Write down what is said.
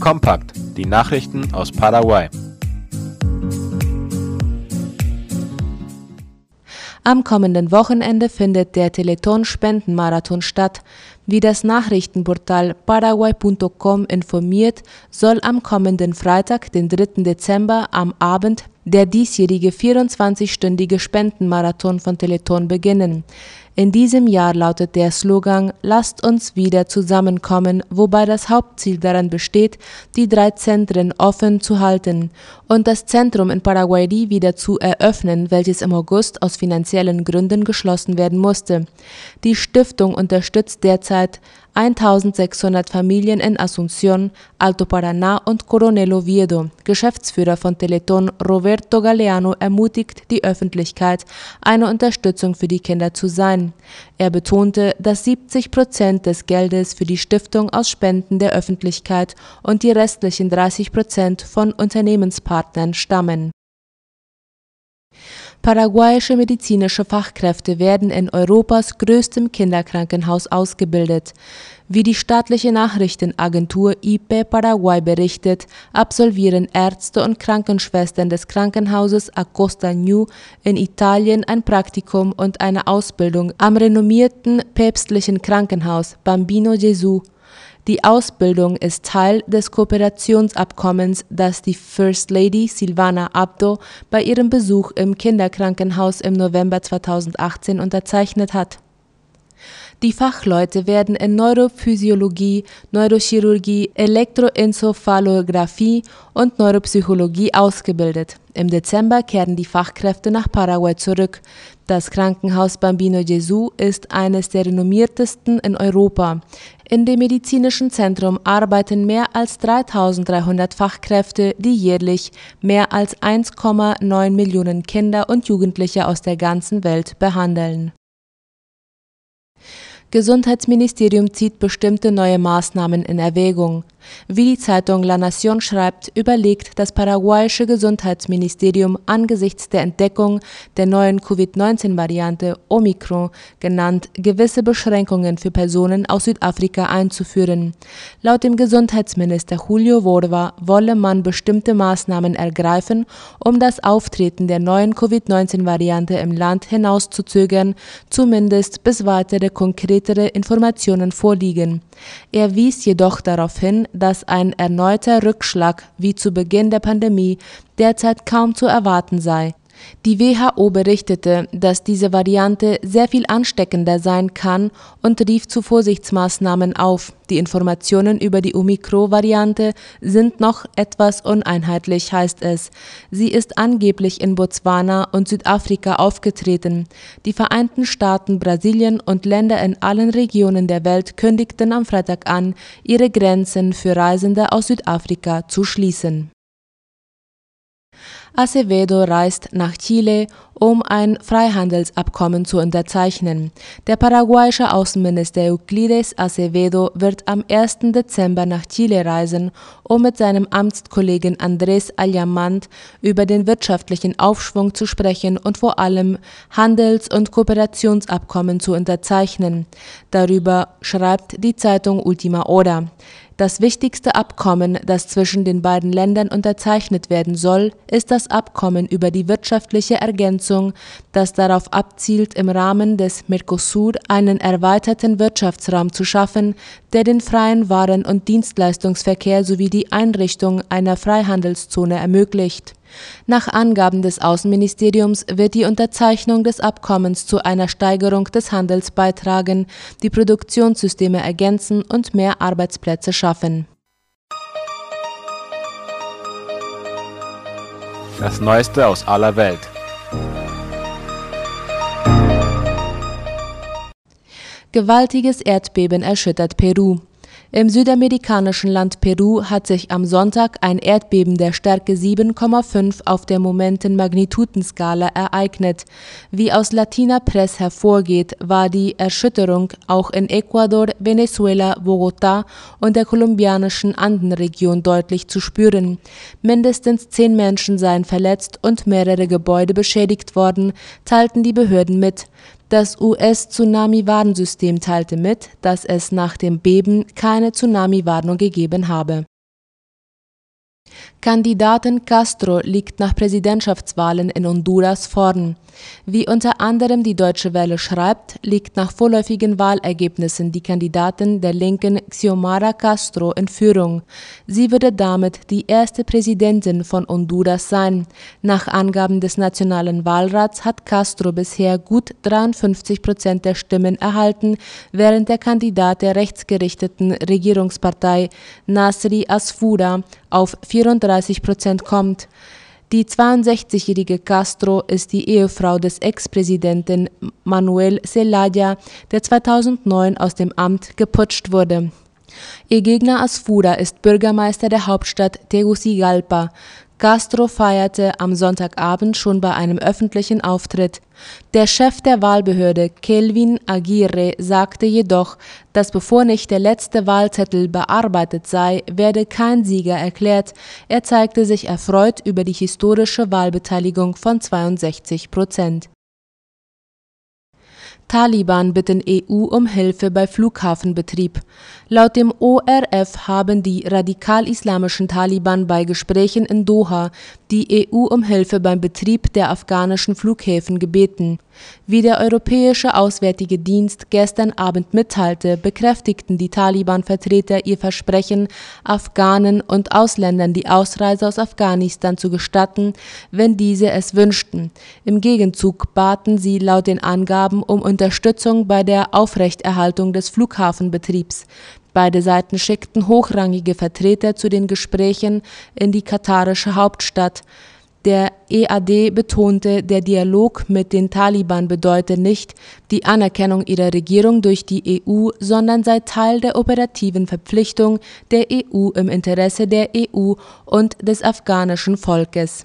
Kompakt, die Nachrichten aus Paraguay. Am kommenden Wochenende findet der Teleton-Spendenmarathon statt. Wie das Nachrichtenportal paraguay.com informiert, soll am kommenden Freitag, den 3. Dezember, am Abend der diesjährige 24-stündige Spendenmarathon von Teleton beginnen. In diesem Jahr lautet der Slogan Lasst uns wieder zusammenkommen, wobei das Hauptziel daran besteht, die drei Zentren offen zu halten und das Zentrum in Paraguay wieder zu eröffnen, welches im August aus finanziellen Gründen geschlossen werden musste. Die Stiftung unterstützt derzeit 1600 Familien in Asunción, Alto Paraná und Coronel Oviedo. Geschäftsführer von Teleton Roberto Galeano ermutigt die Öffentlichkeit, eine Unterstützung für die Kinder zu sein. Er betonte, dass 70 Prozent des Geldes für die Stiftung aus Spenden der Öffentlichkeit und die restlichen 30 Prozent von Unternehmenspartnern stammen. Paraguayische medizinische Fachkräfte werden in Europas größtem Kinderkrankenhaus ausgebildet. Wie die staatliche Nachrichtenagentur IP Paraguay berichtet, absolvieren Ärzte und Krankenschwestern des Krankenhauses Acosta New in Italien ein Praktikum und eine Ausbildung am renommierten päpstlichen Krankenhaus Bambino Gesù die Ausbildung ist Teil des Kooperationsabkommens, das die First Lady Silvana Abdo bei ihrem Besuch im Kinderkrankenhaus im November 2018 unterzeichnet hat. Die Fachleute werden in Neurophysiologie, Neurochirurgie, Elektroenzephalographie und Neuropsychologie ausgebildet. Im Dezember kehren die Fachkräfte nach Paraguay zurück. Das Krankenhaus Bambino Gesù ist eines der renommiertesten in Europa. In dem medizinischen Zentrum arbeiten mehr als 3300 Fachkräfte, die jährlich mehr als 1,9 Millionen Kinder und Jugendliche aus der ganzen Welt behandeln. Gesundheitsministerium zieht bestimmte neue Maßnahmen in Erwägung. Wie die Zeitung La Nación schreibt, überlegt das paraguayische Gesundheitsministerium angesichts der Entdeckung der neuen Covid-19-Variante Omikron genannt, gewisse Beschränkungen für Personen aus Südafrika einzuführen. Laut dem Gesundheitsminister Julio Vorva wolle man bestimmte Maßnahmen ergreifen, um das Auftreten der neuen Covid-19-Variante im Land hinauszuzögern, zumindest bis weitere konkrete konkretere Informationen vorliegen. Er wies jedoch darauf hin, dass ein erneuter Rückschlag wie zu Beginn der Pandemie derzeit kaum zu erwarten sei die WHO berichtete, dass diese Variante sehr viel ansteckender sein kann und rief zu Vorsichtsmaßnahmen auf. Die Informationen über die Omikron-Variante sind noch etwas uneinheitlich, heißt es. Sie ist angeblich in Botswana und Südafrika aufgetreten. Die Vereinten Staaten, Brasilien und Länder in allen Regionen der Welt kündigten am Freitag an, ihre Grenzen für Reisende aus Südafrika zu schließen. Acevedo reist nach Chile, um ein Freihandelsabkommen zu unterzeichnen. Der paraguayische Außenminister Euclides Acevedo wird am 1. Dezember nach Chile reisen, um mit seinem Amtskollegen Andrés Allamand über den wirtschaftlichen Aufschwung zu sprechen und vor allem Handels- und Kooperationsabkommen zu unterzeichnen. Darüber schreibt die Zeitung Ultima Hora. Das wichtigste Abkommen, das zwischen den beiden Ländern unterzeichnet werden soll, ist das Abkommen über die wirtschaftliche Ergänzung, das darauf abzielt, im Rahmen des Mercosur einen erweiterten Wirtschaftsraum zu schaffen, der den freien Waren- und Dienstleistungsverkehr sowie die Einrichtung einer Freihandelszone ermöglicht nach Angaben des Außenministeriums wird die Unterzeichnung des Abkommens zu einer Steigerung des Handels beitragen, die Produktionssysteme ergänzen und mehr Arbeitsplätze schaffen. Das Neueste aus aller Welt. Gewaltiges Erdbeben erschüttert Peru. Im südamerikanischen Land Peru hat sich am Sonntag ein Erdbeben der Stärke 7,5 auf der Momentenmagnitudenskala ereignet. Wie aus Latina Press hervorgeht, war die Erschütterung auch in Ecuador, Venezuela, Bogotá und der kolumbianischen Andenregion deutlich zu spüren. Mindestens zehn Menschen seien verletzt und mehrere Gebäude beschädigt worden, teilten die Behörden mit. Das US-Tsunami-Warnsystem teilte mit, dass es nach dem Beben keine Tsunami-Warnung gegeben habe. Kandidaten Castro liegt nach Präsidentschaftswahlen in Honduras vorn. Wie unter anderem die Deutsche Welle schreibt, liegt nach vorläufigen Wahlergebnissen die Kandidatin der Linken Xiomara Castro in Führung. Sie würde damit die erste Präsidentin von Honduras sein. Nach Angaben des Nationalen Wahlrats hat Castro bisher gut 53 Prozent der Stimmen erhalten, während der Kandidat der rechtsgerichteten Regierungspartei Nasri Asfuda auf 34 Prozent kommt. Die 62-jährige Castro ist die Ehefrau des Ex-Präsidenten Manuel Zelaya, der 2009 aus dem Amt geputscht wurde. Ihr Gegner Asfuda ist Bürgermeister der Hauptstadt Tegucigalpa. Castro feierte am Sonntagabend schon bei einem öffentlichen Auftritt. Der Chef der Wahlbehörde, Kelvin Aguirre, sagte jedoch, dass bevor nicht der letzte Wahlzettel bearbeitet sei, werde kein Sieger erklärt. Er zeigte sich erfreut über die historische Wahlbeteiligung von 62 Prozent. Taliban bitten EU um Hilfe bei Flughafenbetrieb. Laut dem ORF haben die radikal-islamischen Taliban bei Gesprächen in Doha die EU um Hilfe beim Betrieb der afghanischen Flughäfen gebeten. Wie der Europäische Auswärtige Dienst gestern Abend mitteilte, bekräftigten die Taliban-Vertreter ihr Versprechen, Afghanen und Ausländern die Ausreise aus Afghanistan zu gestatten, wenn diese es wünschten. Im Gegenzug baten sie laut den Angaben um Unterstützung bei der Aufrechterhaltung des Flughafenbetriebs. Beide Seiten schickten hochrangige Vertreter zu den Gesprächen in die katarische Hauptstadt. Der EAD betonte, der Dialog mit den Taliban bedeute nicht die Anerkennung ihrer Regierung durch die EU, sondern sei Teil der operativen Verpflichtung der EU im Interesse der EU und des afghanischen Volkes